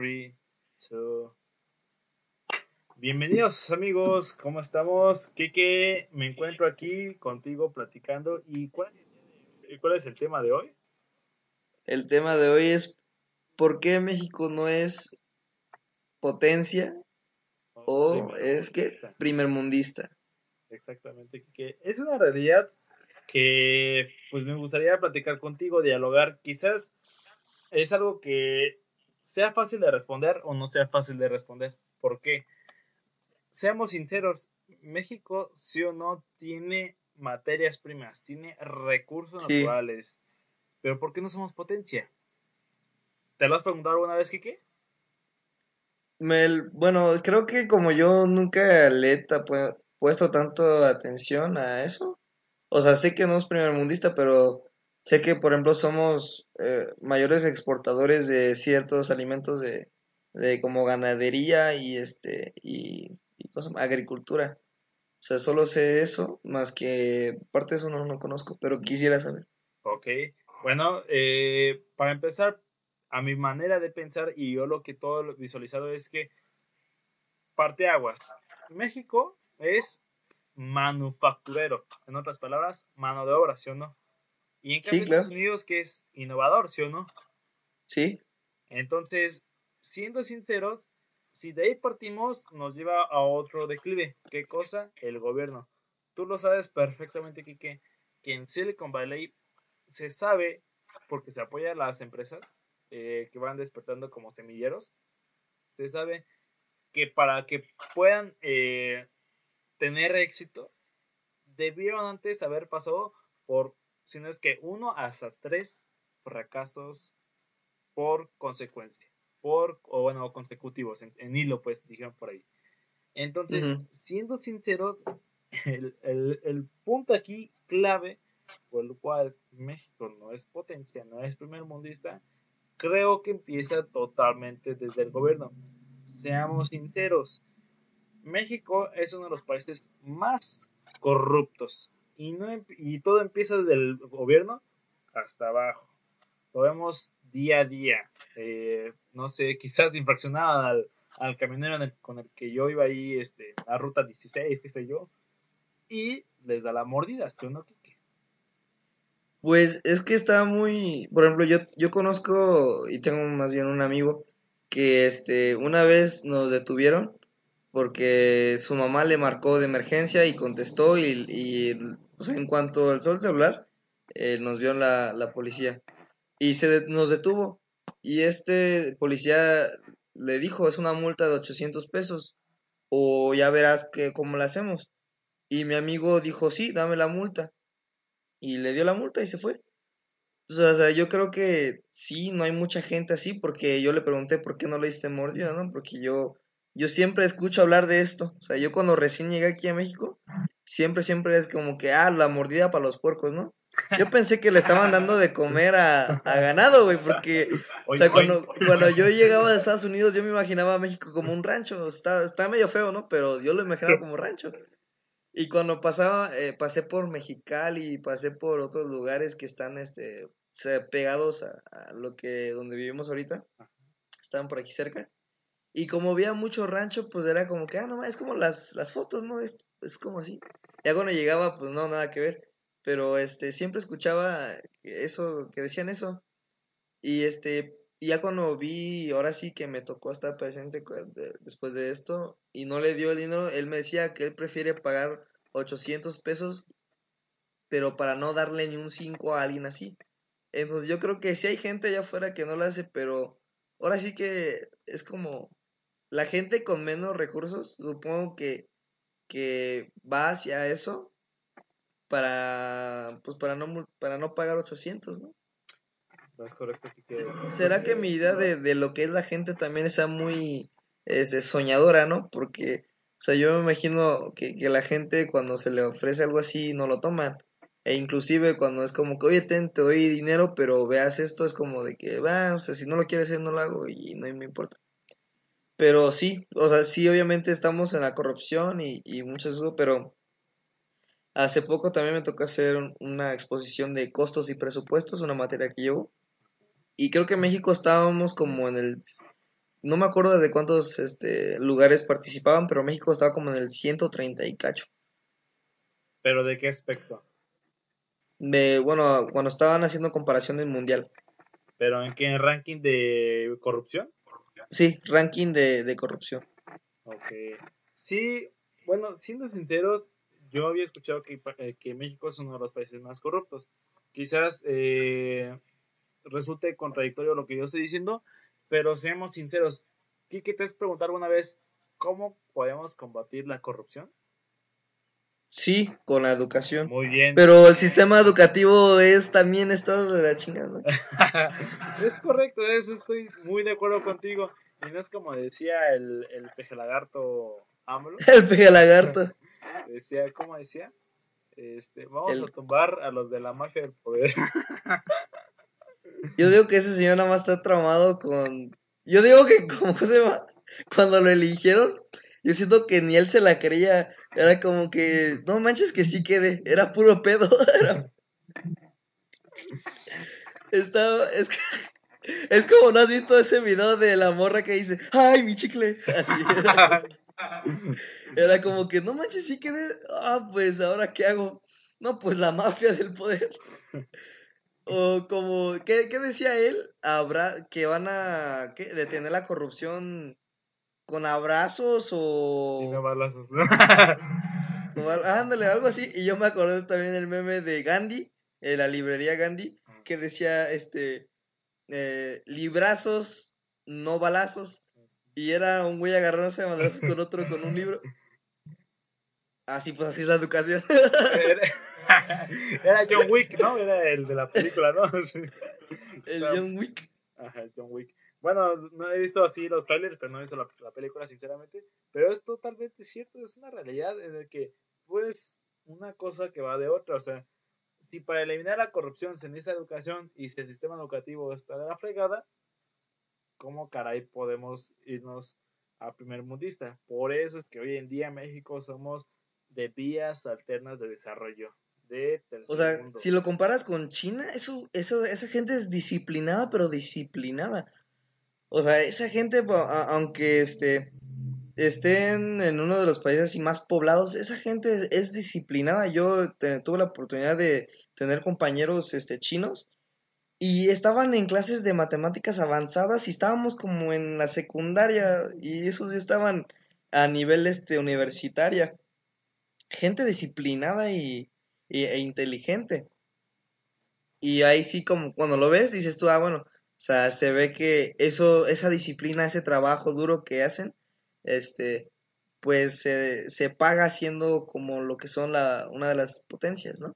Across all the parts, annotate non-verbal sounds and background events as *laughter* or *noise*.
3, 2. Bienvenidos amigos, ¿cómo estamos? Kike, me encuentro aquí contigo platicando. ¿Y cuál es, el tema de hoy? El tema de hoy es ¿por qué México no es potencia o, es que primer mundista? Exactamente, Kike. Es una realidad que pues me gustaría platicar contigo, dialogar. Quizás es algo que sea fácil de responder o no sea fácil de responder. ¿Por qué? Seamos sinceros, México sí o no tiene materias primas, tiene recursos naturales, pero ¿por qué no somos potencia? ¿Te lo has preguntado alguna vez, Kike? Me, bueno, creo que como yo nunca le he puesto tanto atención a eso, o sea, sé que no es primer mundista, pero sé que, por ejemplo, somos eh, mayores exportadores de ciertos alimentos de, de como ganadería y este y, agricultura. O sea, solo sé eso, más que parte de eso no, no conozco, pero quisiera saber. Ok, bueno, eh, para empezar, a mi manera de pensar y yo lo que todo lo visualizado es que parte aguas. México es manufacturero. En otras palabras, mano de obra, ¿sí o no? Y en cambio Estados Unidos que es innovador, ¿sí o no? Sí. Entonces, siendo sinceros, si de ahí partimos, nos lleva a otro declive. ¿Qué cosa? El gobierno. Tú lo sabes perfectamente, Kike, que en Silicon Valley se sabe, porque se apoya a las empresas eh, que van despertando como semilleros, se sabe que para que puedan eh, tener éxito, debieron antes haber pasado por, si no es que uno hasta tres fracasos por consecuencia, por, o bueno, consecutivos, en, hilo, pues, dijeron por ahí. Entonces, siendo sinceros, *laughs* el, el, punto aquí clave por el cual México no es potencia, no es primer mundista, creo que empieza totalmente desde el gobierno. Seamos sinceros, México es uno de los países más corruptos y, no, em, y todo empieza desde el gobierno hasta abajo. Lo vemos día a día. Eh, no sé, quizás infraccionado al, al camionero con el que yo iba ahí, este, a ruta 16, qué sé yo, y les da la mordida, ¿tú no? Pues es que está muy, por ejemplo, yo, yo conozco y tengo más bien un amigo que este, una vez nos detuvieron porque su mamá le marcó de emergencia y contestó y en cuanto alzó el celular, eh, nos vio la, la policía y se nos detuvo. Y este policía le dijo es una multa de 800 pesos o ya verás que cómo la hacemos y mi amigo dijo sí dame la multa y le dio la multa y se fue. O sea, yo creo que sí, no hay mucha gente así, porque yo le pregunté por qué no le diste mordida, ¿no? Porque yo yo siempre escucho hablar de esto. O sea, yo cuando recién llegué aquí a México, siempre, siempre es como que, ah, la mordida para los puercos, ¿no? Yo *laughs* pensé que le estaban dando de comer a, ganado, güey, porque, o sea, cuando, cuando yo llegaba de Estados Unidos, yo me imaginaba a México como un rancho. Está, está medio feo, ¿no? Pero yo lo imaginaba como rancho. Y cuando pasaba, eh, pasé por Mexicali y pasé por otros lugares que están, este, pegados a, a lo que, donde vivimos ahorita, estaban por aquí cerca y como había mucho rancho, pues era como que, ah, no, es como las, las fotos, ¿no? Es como así. Ya cuando llegaba, pues no, nada que ver. Pero este, siempre escuchaba eso, que decían eso. Y este, ya cuando vi, ahora sí que me tocó estar presente después de esto, y no le dio el dinero, él me decía que él prefiere pagar 800 pesos, pero para no darle ni un 5 a alguien así. Entonces yo creo que sí hay gente allá afuera que no lo hace, pero ahora sí que es como la gente con menos recursos, supongo que, que va hacia eso para, pues para no, para no pagar 800, ¿no? Es correcto. ¿Será que mi idea de, lo que es la gente también sea muy este, soñadora, ¿no? Porque, o sea, yo me imagino que, que, la gente cuando se le ofrece algo así no lo toman. E inclusive cuando es como que, oye, te doy dinero, pero veas esto, es como de que, va, o sea, si no lo quieres hacer, no lo hago y no me importa. Pero sí, o sea, sí, obviamente estamos en la corrupción y, y mucho eso, pero hace poco también me tocó hacer una exposición de costos y presupuestos, una materia que llevo. Y creo que en México estábamos como en el no me acuerdo de cuántos este, lugares participaban, pero México estaba como en el 130 y cacho. ¿Pero de qué aspecto? De, bueno, cuando estaban haciendo comparación del mundial. ¿Pero en qué ranking de corrupción? Sí, ranking de, de corrupción. Ok. Sí, bueno, siendo sinceros, yo había escuchado que, eh, que México es uno de los países más corruptos. Quizás eh, resulte contradictorio lo que yo estoy diciendo, pero seamos sinceros. ¿Qué te has preguntado alguna vez cómo podemos combatir la corrupción? Sí, con la educación. Muy bien. Pero el sistema educativo es también estado de la chingada. *laughs* es correcto, eso estoy muy de acuerdo contigo. Y no es como decía el, el peje lagarto AMLO. *laughs* el peje lagarto. *laughs* decía, ¿cómo decía? Este, vamos a tumbar a los de la mafia del poder. Yo digo que ese señor nada más está traumado con. Yo digo que, como se llama? Cuando lo eligieron, yo siento que ni él se la creía. Era como que, no manches que sí quede. Era puro pedo. *laughs* Estaba. Es que. Es como no has visto ese video de la morra que dice, ¡ay, mi chicle! Así. Era, era como que, no manches, sí quedé. Ah, pues, ¿ahora qué hago? No, pues la mafia del poder. O como, ¿qué, decía él? Habrá, que van a detener la corrupción con abrazos o... Y no balazos. *laughs* ándale, algo así. Y yo me acordé también del meme de Gandhi, en la librería Gandhi, que decía, este, eh, librazos, no balazos. Y era un güey agarrándose a balazos con otro con un libro. Así pues, así es la educación. Era *laughs* John Wick, ¿no? Era el de la película, ¿no? *laughs* El John Wick. Ajá, el John Wick. Bueno, no he visto así los trailers, pero no he visto la, película, sinceramente. Pero es totalmente cierto, es una realidad en la que, pues, una cosa que va de otra. O sea, si para eliminar la corrupción se necesita educación y si el sistema educativo está de la fregada, ¿cómo caray podemos irnos a primer mundista? Por eso es que hoy en día en México somos de vías alternas de desarrollo o sea, si lo comparas con China, eso, eso, esa gente es disciplinada, pero disciplinada. O sea, esa gente, aunque este, estén en uno de los países más poblados, esa gente es disciplinada. Yo tuve la oportunidad de tener compañeros este, chinos y estaban en clases de matemáticas avanzadas y estábamos como en la secundaria y esos ya estaban a nivel este, universitaria. Gente disciplinada y, e inteligente. Y ahí sí, como cuando lo ves, dices tú, ah, bueno, o sea, se ve que eso, esa disciplina, ese trabajo duro que hacen, este, pues se, se paga siendo como lo que son la, una de las potencias, ¿no?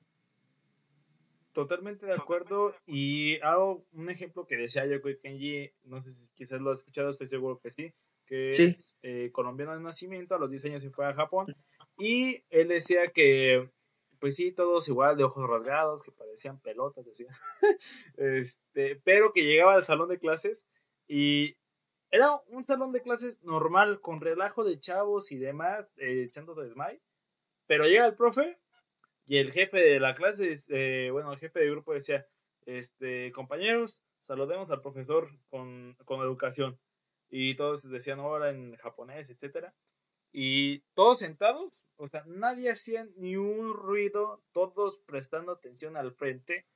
Totalmente de acuerdo. Y hago un ejemplo que decía yo Kenji, no sé si quizás lo has escuchado, estoy seguro que sí, que es eh, colombiano de nacimiento, a los 10 años se fue a Japón. Y él decía que pues sí, todos igual de ojos rasgados, que parecían pelotas, decía. *laughs* este, pero que llegaba al salón de clases y era un salón de clases normal, con relajo de chavos y demás, eh, echando desmay. Pero llega el profe y el jefe de la clase, eh, bueno, el jefe de grupo decía, este, compañeros, saludemos al profesor con, con educación. Y todos decían hola en japonés, etcétera. Y todos sentados, o sea, nadie hacía ni un ruido, todos prestando atención al frente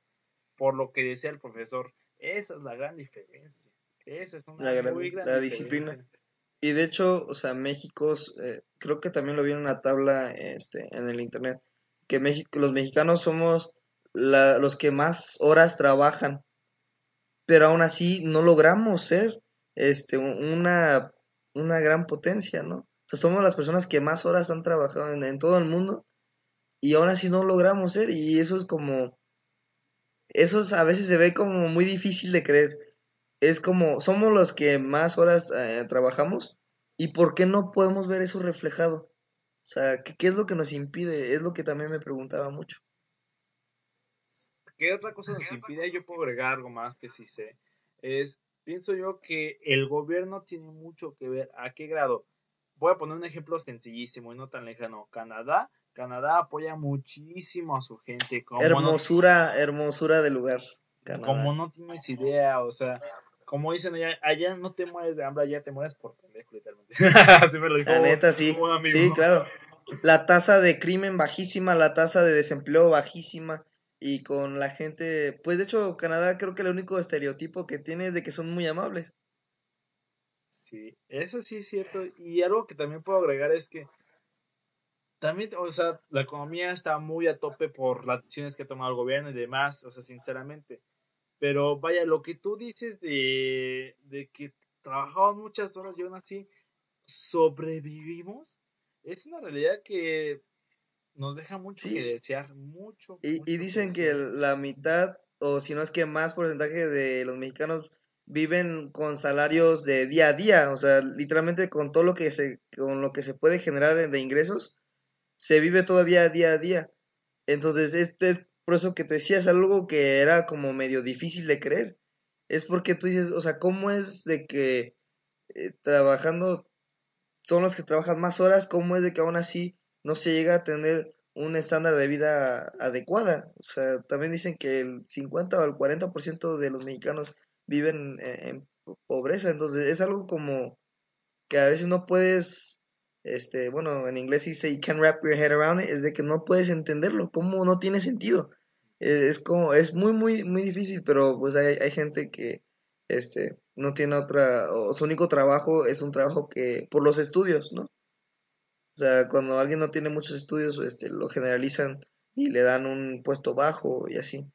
por lo que decía el profesor. Esa es la gran diferencia. Esa es una la muy gran la disciplina. Y de hecho, o sea, México, eh, creo que también lo vi en una tabla este, en el internet, que México, los mexicanos somos los que más horas trabajan, pero aún así no logramos ser este, una, una gran potencia, ¿no? Somos las personas que más horas han trabajado en, todo el mundo y aún así no logramos ser y eso es como, eso a veces se ve como muy difícil de creer. Es como, somos los que más horas eh, trabajamos y ¿por qué no podemos ver eso reflejado? O sea, ¿qué, es lo que nos impide? Es lo que también me preguntaba mucho. ¿Qué otra cosa nos impide? Yo puedo agregar algo más que sí sé. Es, pienso yo que el gobierno tiene mucho que ver. ¿A qué grado? Voy a poner un ejemplo sencillísimo y no tan lejano. Canadá, Canadá apoya muchísimo a su gente. hermosura, hermosura del lugar. Como no tienes idea, o sea, como dicen allá, allá no te mueres de hambre, allá te mueres por pendejo, literalmente. *laughs* Así me lo dijo. La neta, sí. Sí, claro. La tasa de crimen bajísima, la tasa de desempleo bajísima y con la gente, pues de hecho Canadá creo que el único estereotipo que tiene es de que son muy amables. Sí, eso sí es cierto. Y algo que también puedo agregar es que también, o sea, la economía está muy a tope por las decisiones que ha tomado el gobierno y demás, o sea, sinceramente. Pero vaya, lo que tú dices de, de que trabajamos muchas horas y aún así sobrevivimos, es una realidad que nos deja mucho que desear, mucho. Y, y dicen que la mitad, o si no es que más porcentaje de los mexicanos viven con salarios de día a día, o sea, literalmente con todo lo que se, con lo que se puede generar de ingresos, se vive todavía día a día. Entonces, este es por eso que te decía, es algo que era como medio difícil de creer. Es porque tú dices, o sea, ¿cómo es de que eh, trabajando son los que trabajan más horas? ¿Cómo es de que aún así no se llega a tener un estándar de vida adecuada? O sea, también dicen que el 50 o el 40% de los mexicanos viven en, pobreza, entonces es algo como que a veces no puedes, este, bueno, en inglés dice you can't wrap your head around it, es de que no puedes entenderlo, cómo no tiene sentido. E, es como, es muy, muy, muy difícil, pero pues hay, hay gente que, este, no tiene otra, o su único trabajo es un trabajo que, por los estudios, ¿no? O sea, cuando alguien no tiene muchos estudios, este, lo generalizan y le dan un puesto bajo y así.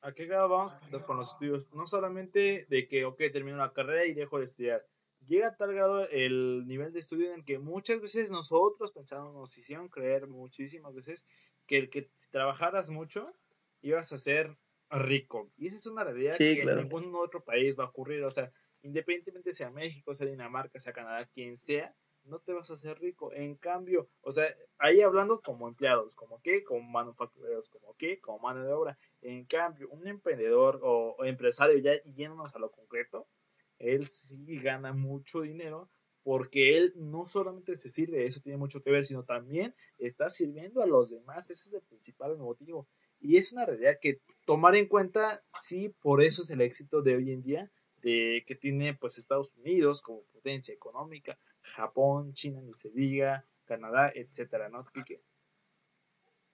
¿A qué grado vamos con los estudios? No solamente de que, ok, termino la carrera y dejo de estudiar. Llega a tal grado el nivel de estudio en el que muchas veces nosotros pensamos, nos hicieron creer muchísimas veces que el que trabajaras mucho ibas a ser rico. Y esa es una realidad que en ningún otro país va a ocurrir. O sea, independientemente sea México, sea Dinamarca, sea Canadá, quien sea, no te vas a hacer rico. En cambio, o sea, ahí hablando como empleados, como qué, como manufactureros, como qué, como mano de obra. En cambio, un emprendedor o, empresario, ya yéndonos a lo concreto, él sí gana mucho dinero porque él no solamente se sirve, eso tiene mucho que ver, sino también está sirviendo a los demás. Ese es el principal motivo. Y es una realidad que tomar en cuenta, sí, por eso es el éxito de hoy en día, de que tiene pues Estados Unidos como potencia económica, Japón, China, ni se diga, Canadá, etcétera, ¿no?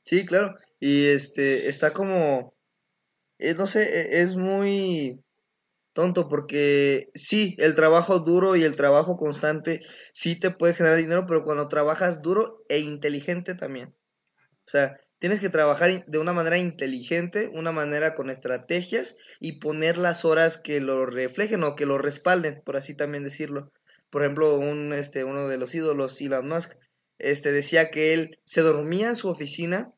Sí, claro. Y este está como eh, no sé, e, es muy tonto porque sí, el trabajo duro y el trabajo constante sí te puede generar dinero, pero cuando trabajas duro e inteligente también. O sea, Tienes que trabajar de una manera inteligente, una manera con estrategias y poner las horas que lo reflejen o que lo respalden, por así también decirlo. Por ejemplo, un, este, uno de los ídolos, Elon Musk, este, decía que él se dormía en su oficina,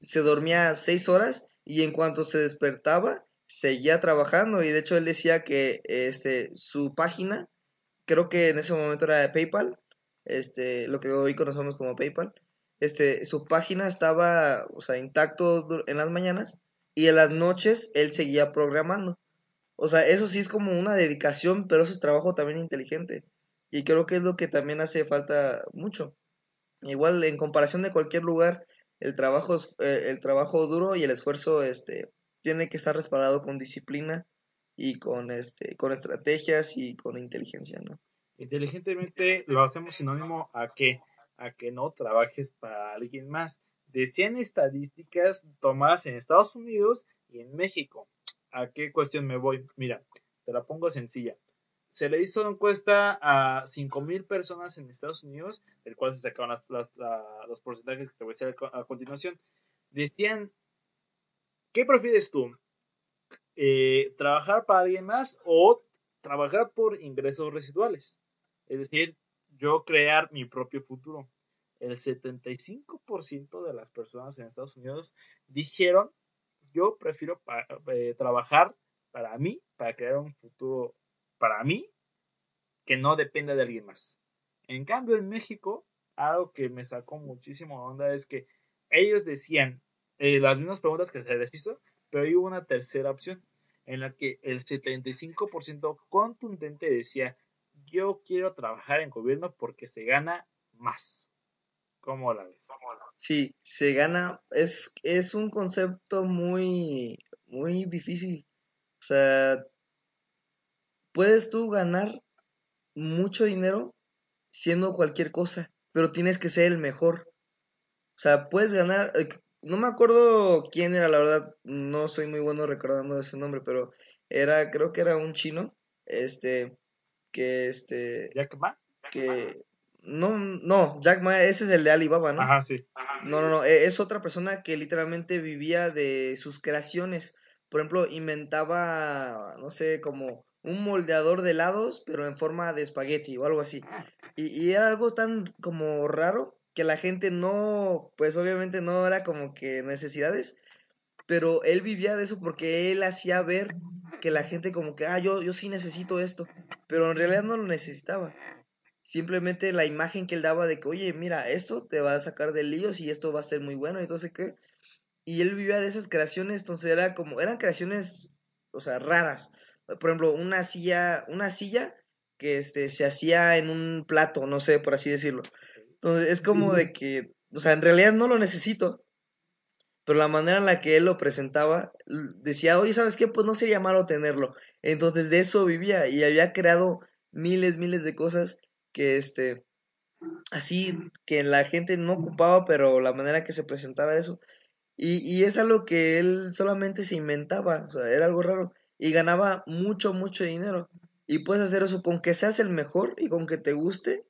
se dormía seis horas y en cuanto se despertaba, seguía trabajando. Y de hecho él decía que este, su página, creo que en ese momento era de PayPal, este, lo que hoy conocemos como PayPal, este, su página estaba, o sea, intacto en las mañanas y en las noches él seguía programando. O sea, eso sí es como una dedicación, pero eso es trabajo también inteligente. Y creo que es lo que también hace falta mucho. Igual, en comparación de cualquier lugar, el trabajo, eh, el trabajo duro y el esfuerzo este, tiene que estar respaldado con disciplina y con, este, con estrategias y con inteligencia, ¿no? Inteligentemente lo hacemos sinónimo a que a que no trabajes para alguien más. Decían estadísticas tomadas en Estados Unidos y en México. ¿A qué cuestión me voy? Mira, te la pongo sencilla. Se le hizo una encuesta a 5.000 personas en Estados Unidos, del cual se sacaron los porcentajes que te voy a decir a, continuación. Decían, ¿qué prefieres tú? Eh, ¿Trabajar para alguien más o trabajar por ingresos residuales? Es decir, yo crear mi propio futuro. El 75% de las personas en Estados Unidos dijeron, yo prefiero eh, trabajar para mí, para crear un futuro para mí, que no dependa de alguien más. En cambio, en México, algo que me sacó muchísimo onda es que ellos decían eh, las mismas preguntas que se les hizo, pero hay una tercera opción en la que el 75% contundente decía, yo quiero trabajar en gobierno porque se gana más. ¿Cómo la ves? Sí, se gana, es, es un concepto muy, muy difícil. O sea, puedes tú ganar mucho dinero siendo cualquier cosa, pero tienes que ser el mejor. O sea, puedes ganar, eh, no me acuerdo quién era, la verdad, no soy muy bueno recordando ese nombre, pero era, creo que era un chino, este, que este... ¿Jack Ma? Que... No, no, Jack Ma, ese es el de Alibaba, ¿no? Ajá, sí. No, no, no, e, es otra persona que literalmente vivía de sus creaciones. Por ejemplo, inventaba, no sé, como un moldeador de helados, pero en forma de espagueti o algo así. Y, y era algo tan como raro que la gente no, pues obviamente no era como que necesidades, pero él vivía de eso porque él hacía ver que la gente como que, ah, yo, yo sí necesito esto, pero en realidad no lo necesitaba. Simplemente la imagen que él daba de que, oye, mira, esto te va a sacar de líos y esto va a ser muy bueno, entonces qué. Y él vivía de esas creaciones, entonces era como, eran creaciones, o sea, raras. Por ejemplo, una silla, una silla que este, se hacía en un plato, no sé, por así decirlo. Entonces es como de que, o sea, en realidad no lo necesito, pero la manera en la que él lo presentaba, decía, oye, ¿sabes qué? Pues no sería malo tenerlo. Entonces de eso vivía y había creado miles, miles de cosas que, este, así, que la gente no ocupaba, pero la manera que se presentaba eso. Y, y es algo que él solamente se inventaba, o sea, era algo raro. Y ganaba mucho, mucho dinero. Y puedes hacer eso con que seas el mejor y con que te guste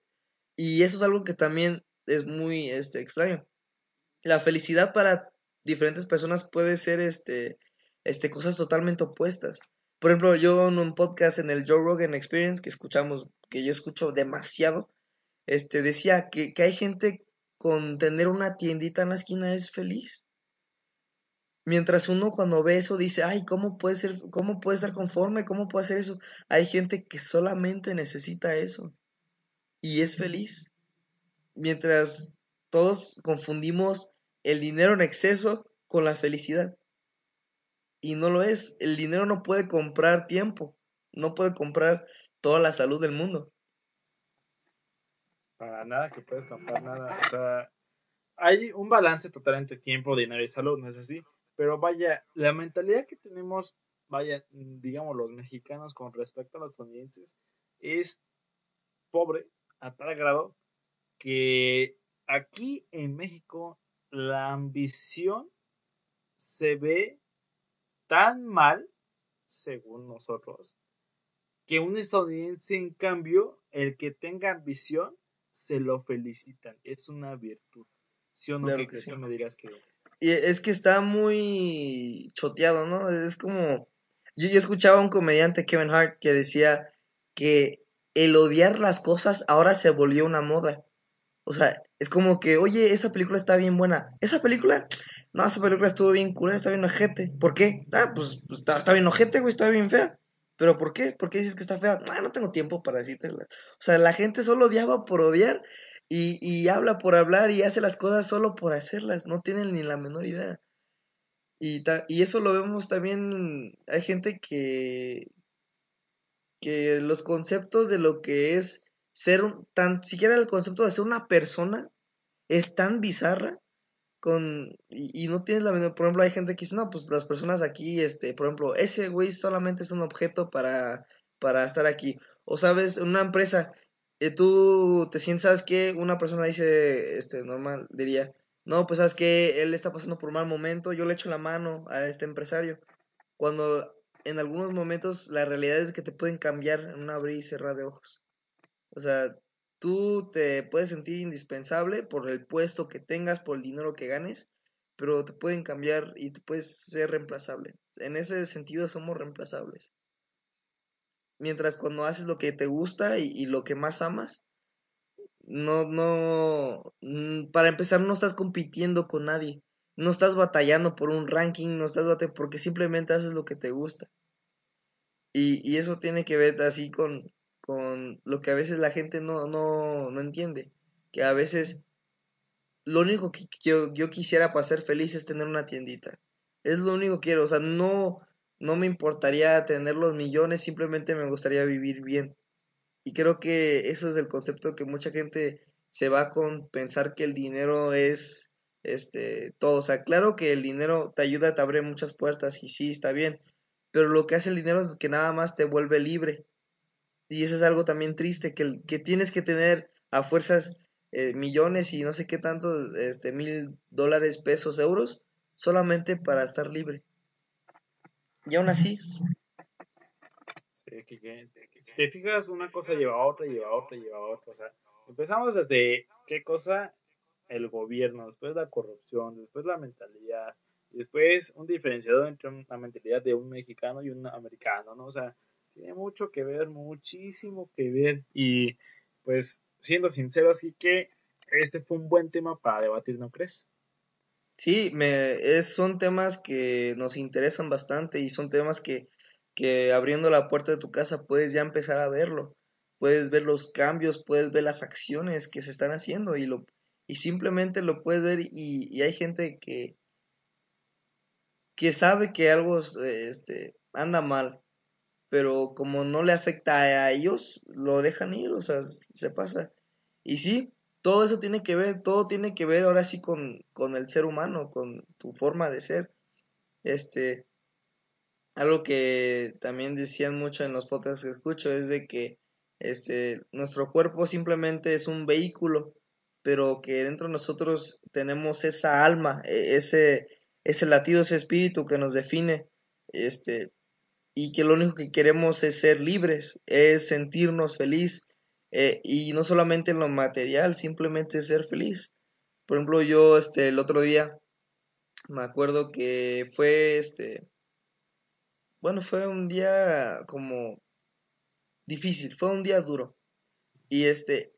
y eso es algo que también es muy este, extraño. La felicidad para diferentes personas puede ser este, este, cosas totalmente opuestas. Por ejemplo, yo en un podcast en el Joe Rogan Experience que escuchamos, que yo escucho demasiado, este, decía que, que hay gente con tener una tiendita en la esquina es feliz. Mientras uno cuando ve eso dice, ay, ¿cómo puede ser, cómo puede estar conforme? ¿Cómo puede hacer eso? Hay gente que solamente necesita eso y es feliz. Mientras todos confundimos el dinero en exceso con la felicidad. Y no lo es. El dinero no puede comprar tiempo. No puede comprar toda la salud del mundo. Para nada que puedes comprar nada. O sea, hay un balance total entre tiempo, dinero y salud, ¿no es así? Pero vaya, la mentalidad que tenemos, vaya, digamos, los mexicanos con respecto a los estadounidenses es pobre a tal grado que aquí en México la ambición se ve tan mal, según nosotros, que un estadounidense, en cambio, el que tenga ambición, se lo felicitan. Es una virtud. ¿Sí o no? que, que me digas que... Y es que está muy choteado, ¿no? Es como... Yo, escuchaba a un comediante, Kevin Hart, que decía que el odiar las cosas ahora se volvió una moda. O sea, es como que, oye, esa película está bien buena. ¿Esa película? No, esa película estuvo bien cura, está bien ojete. ¿Por qué? Ah, pues, pues está, bien ojete, güey, está bien fea. ¿Pero por qué? ¿Por qué dices que está fea? Ah, no tengo tiempo para decirte. O sea, la gente solo odiaba por odiar y, y habla por hablar y hace las cosas solo por hacerlas. No tienen ni la menor idea. Y, y eso lo vemos también. Hay gente que, que los conceptos de lo que es ser tan siquiera el concepto de ser una persona es tan bizarra con y, no tienes la menor por ejemplo hay gente que dice no pues las personas aquí este por ejemplo ese güey solamente es un objeto para para estar aquí o sabes una empresa tú te sientes sabes que una persona dice este normal diría no pues sabes que él está pasando por un mal momento yo le echo la mano a este empresario cuando en algunos momentos la realidad es que te pueden cambiar en un abrir y cerrar de ojos. O sea, tú te puedes sentir indispensable por el puesto que tengas, por el dinero que ganes, pero te pueden cambiar y tú puedes ser reemplazable. En ese sentido somos reemplazables. Mientras cuando haces lo que te gusta y, lo que más amas, no, no, mm, para empezar no estás compitiendo con nadie no estás batallando por un ranking, no estás batallando porque simplemente haces lo que te gusta. Y, y eso tiene que ver así con, con lo que a veces la gente no, no, no entiende. Que a veces lo único que yo, yo quisiera para ser feliz es tener una tiendita. Es lo único que quiero. O sea, no, no me importaría tener los millones, simplemente me gustaría vivir bien. Y creo que eso es el concepto que mucha gente se va con pensar que el dinero es este, todo. O sea, claro que el dinero te ayuda, te abre muchas puertas y sí, está bien. Pero lo que hace el dinero es que nada más te vuelve libre. Y eso es algo también triste, que, que tienes que tener a fuerzas eh, millones y no sé qué tanto, este, mil dólares, pesos, euros, solamente para estar libre. Y aún así si te fijas, una cosa lleva a otra, lleva a otra, lleva a otra. O sea, empezamos desde qué cosa el gobierno, después la corrupción, después la mentalidad, después un diferenciador entre la mentalidad de un mexicano y un americano, ¿no? O sea, tiene mucho que ver, muchísimo que ver. Y pues, siendo sincero, así que este fue un buen tema para debatir, ¿no crees? Sí, me, es, son temas que nos interesan bastante y son temas que, que abriendo la puerta de tu casa puedes ya empezar a verlo. Puedes ver los cambios, puedes ver las acciones que se están haciendo y, lo, y simplemente lo puedes ver y, y hay gente que, que sabe que algo este, anda mal, pero como no le afecta a ellos, lo dejan ir, o sea, se pasa. Y sí, todo eso tiene que ver, todo tiene que ver ahora sí con, con el ser humano, con tu forma de ser. Este, algo que también decían mucho en los podcasts que escucho es de que este, nuestro cuerpo simplemente es un vehículo, pero que dentro de nosotros tenemos esa alma, e, ese, ese latido, ese espíritu que nos define, este, y que lo único que queremos es ser libres, es sentirnos feliz, eh, y no solamente en lo material, simplemente ser feliz. Por ejemplo, yo este, el otro día me acuerdo que fue este, bueno, fue un día como difícil, fue un día duro. Y este,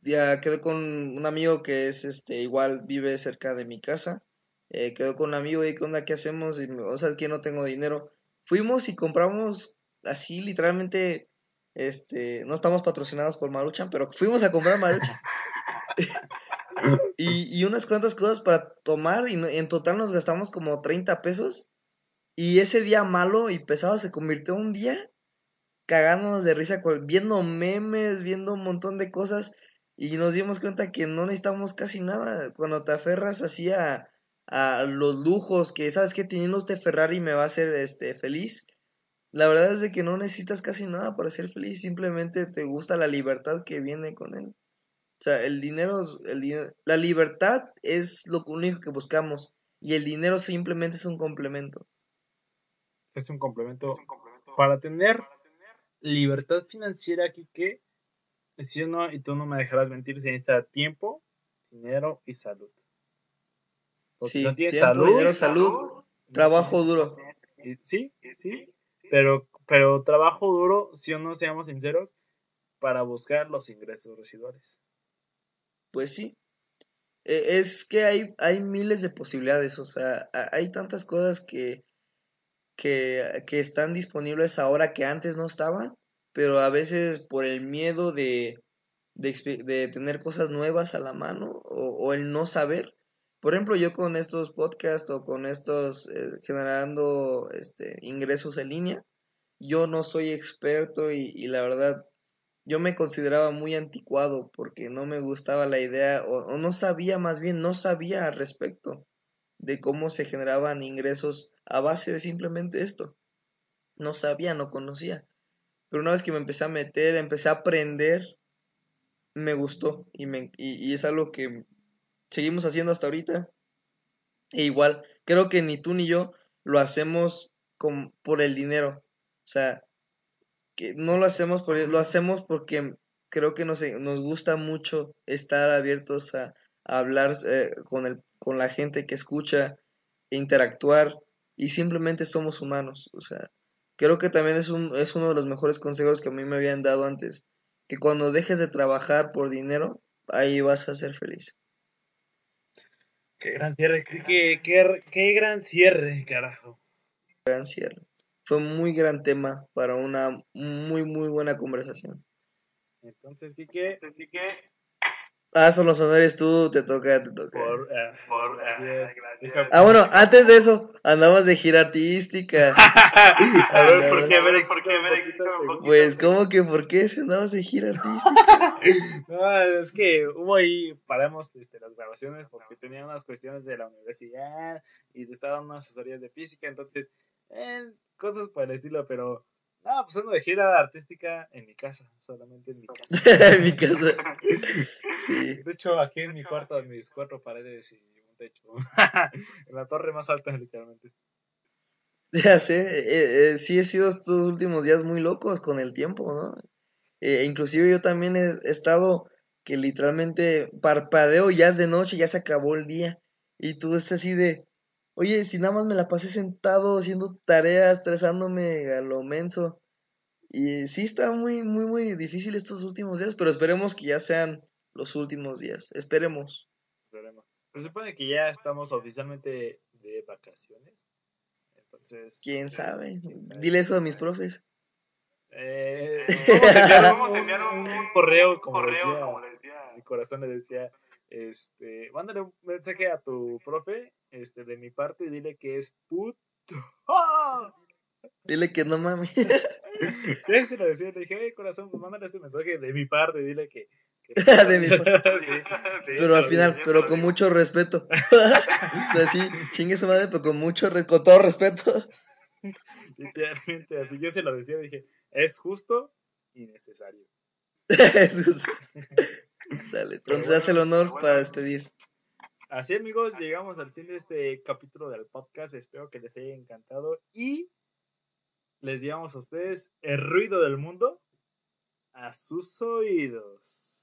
ya quedé con un amigo que es este, igual vive cerca de mi casa. Eh, quedó con un amigo y qué onda, qué hacemos, y, o sea, es que no tengo dinero. Fuimos y compramos así literalmente este, no estamos patrocinados por Maruchan, pero fuimos a comprar Maruchan. *laughs* y, y, unas cuantas cosas para tomar y en total nos gastamos como 30 pesos. Y ese día malo y pesado se convirtió en un día cagándonos de risa, viendo memes, viendo un montón de cosas. Y nos dimos cuenta que no necesitamos casi nada. Cuando te aferras así a, a los lujos, que sabes que teniendo este Ferrari me va a hacer este, feliz la verdad es de que no necesitas casi nada para ser feliz, simplemente te gusta la libertad que viene con él. O sea, el dinero, el la libertad es lo único que buscamos y el dinero simplemente es un complemento. Es un complemento, para tener libertad financiera aquí que, si no, y tú no me dejarás mentir, se necesita tiempo, dinero y salud. sí, no tienes tiempo, dinero, salud, trabajo duro. Sí, sí, pero, pero trabajo duro, si no seamos sinceros, para buscar los ingresos residuales. Pues sí. E, es que hay, hay miles de posibilidades, o sea, hay tantas cosas que, que, que están disponibles ahora que antes no estaban, pero a veces por el miedo de, de, tener cosas nuevas a la mano o, el no saber. Por ejemplo, yo con estos podcasts o con estos eh, generando este, ingresos en línea, yo no soy experto y, la verdad yo me consideraba muy anticuado porque no me gustaba la idea o, no sabía más bien, no sabía al respecto de cómo se generaban ingresos a base de simplemente esto. No sabía, no conocía. Pero una vez que me empecé a meter, empecé a aprender, me gustó y, me, y, es algo que seguimos haciendo hasta ahorita. E igual, creo que ni tú ni yo lo hacemos con, por el dinero. O sea, que no lo hacemos por lo hacemos porque creo que nos, nos gusta mucho estar abiertos a, hablar eh, con, el, con la gente que escucha, e interactuar y simplemente somos humanos. O sea, creo que también es, un, es uno de los mejores consejos que a mí me habían dado antes, que cuando dejes de trabajar por dinero, ahí vas a ser feliz. Qué gran cierre, qué, qué, qué gran cierre, carajo. Gran cierre fue un muy gran tema para una muy, muy buena conversación. Entonces, Quique, Entonces, Quique Ah, son los honores tú, te toca, te toca. Por, uh, por uh, Ah, bueno, antes de eso, andamos de gira artística. *laughs* a ver, ¿por qué? A ver, ¿por qué? A ver, pues, ¿cómo que por qué si andamos de gira artística? *laughs* no, es que hubo ahí, paramos este, las grabaciones porque tenía unas cuestiones de la universidad y te estaban unas asesorías de física, entonces, eh, cosas por el estilo, pero No, pues ando de gira artística en mi casa, solamente en mi casa. *laughs* en mi casa. Sí. De hecho, aquí en mi cuarto, en mis cuatro paredes y un techo. *laughs* en la torre más alta, literalmente. *laughs* Ya sé, eh, eh, sí he sido estos últimos días muy locos con el tiempo, ¿no? Eh, inclusive yo también he, he estado que literalmente parpadeo, ya es de noche, ya se acabó el día. Y tú estás así de, oye, si nada más me la pasé sentado haciendo tareas, estresándome a lo menso. Y sí está muy, muy, muy difícil estos últimos días, pero esperemos que ya sean los últimos días. Esperemos. Esperemos. Se supone que ya estamos oficialmente de vacaciones. Entonces. ¿Quién sabe? Dile eso a mis profes. Eh, vamos a enviar un, un, correo, como, correo decía, como decía, mi corazón le decía, este, mándale un mensaje a tu profe, este, de mi parte, y dile que es puto. *laughs* Dile que no mames. *laughs* Ya se lo decía, le dije, hey, corazón, pues mándale este mensaje de mi parte, dile que. *laughs* de mi sí, *laughs* pero al final, pero con mucho respeto. *laughs* o sea, sí, chingue su madre, pero con mucho, con todo respeto. Literalmente, así yo se lo decía, dije, es justo y necesario. Sale, entonces bueno, hace el honor bueno, para despedir. Así amigos, llegamos al fin de este capítulo del podcast. Espero que les haya encantado y les llevamos a ustedes el ruido del mundo a sus oídos.